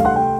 you